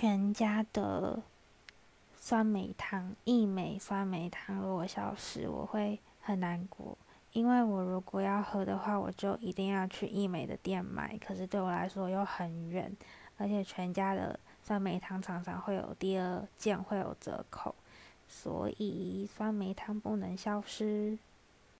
全家的酸梅汤，一枚酸梅汤。如果消失，我会很难过，因为我如果要喝的话，我就一定要去一美的店买。可是对我来说又很远，而且全家的酸梅汤常常会有第二件会有折扣，所以酸梅汤不能消失。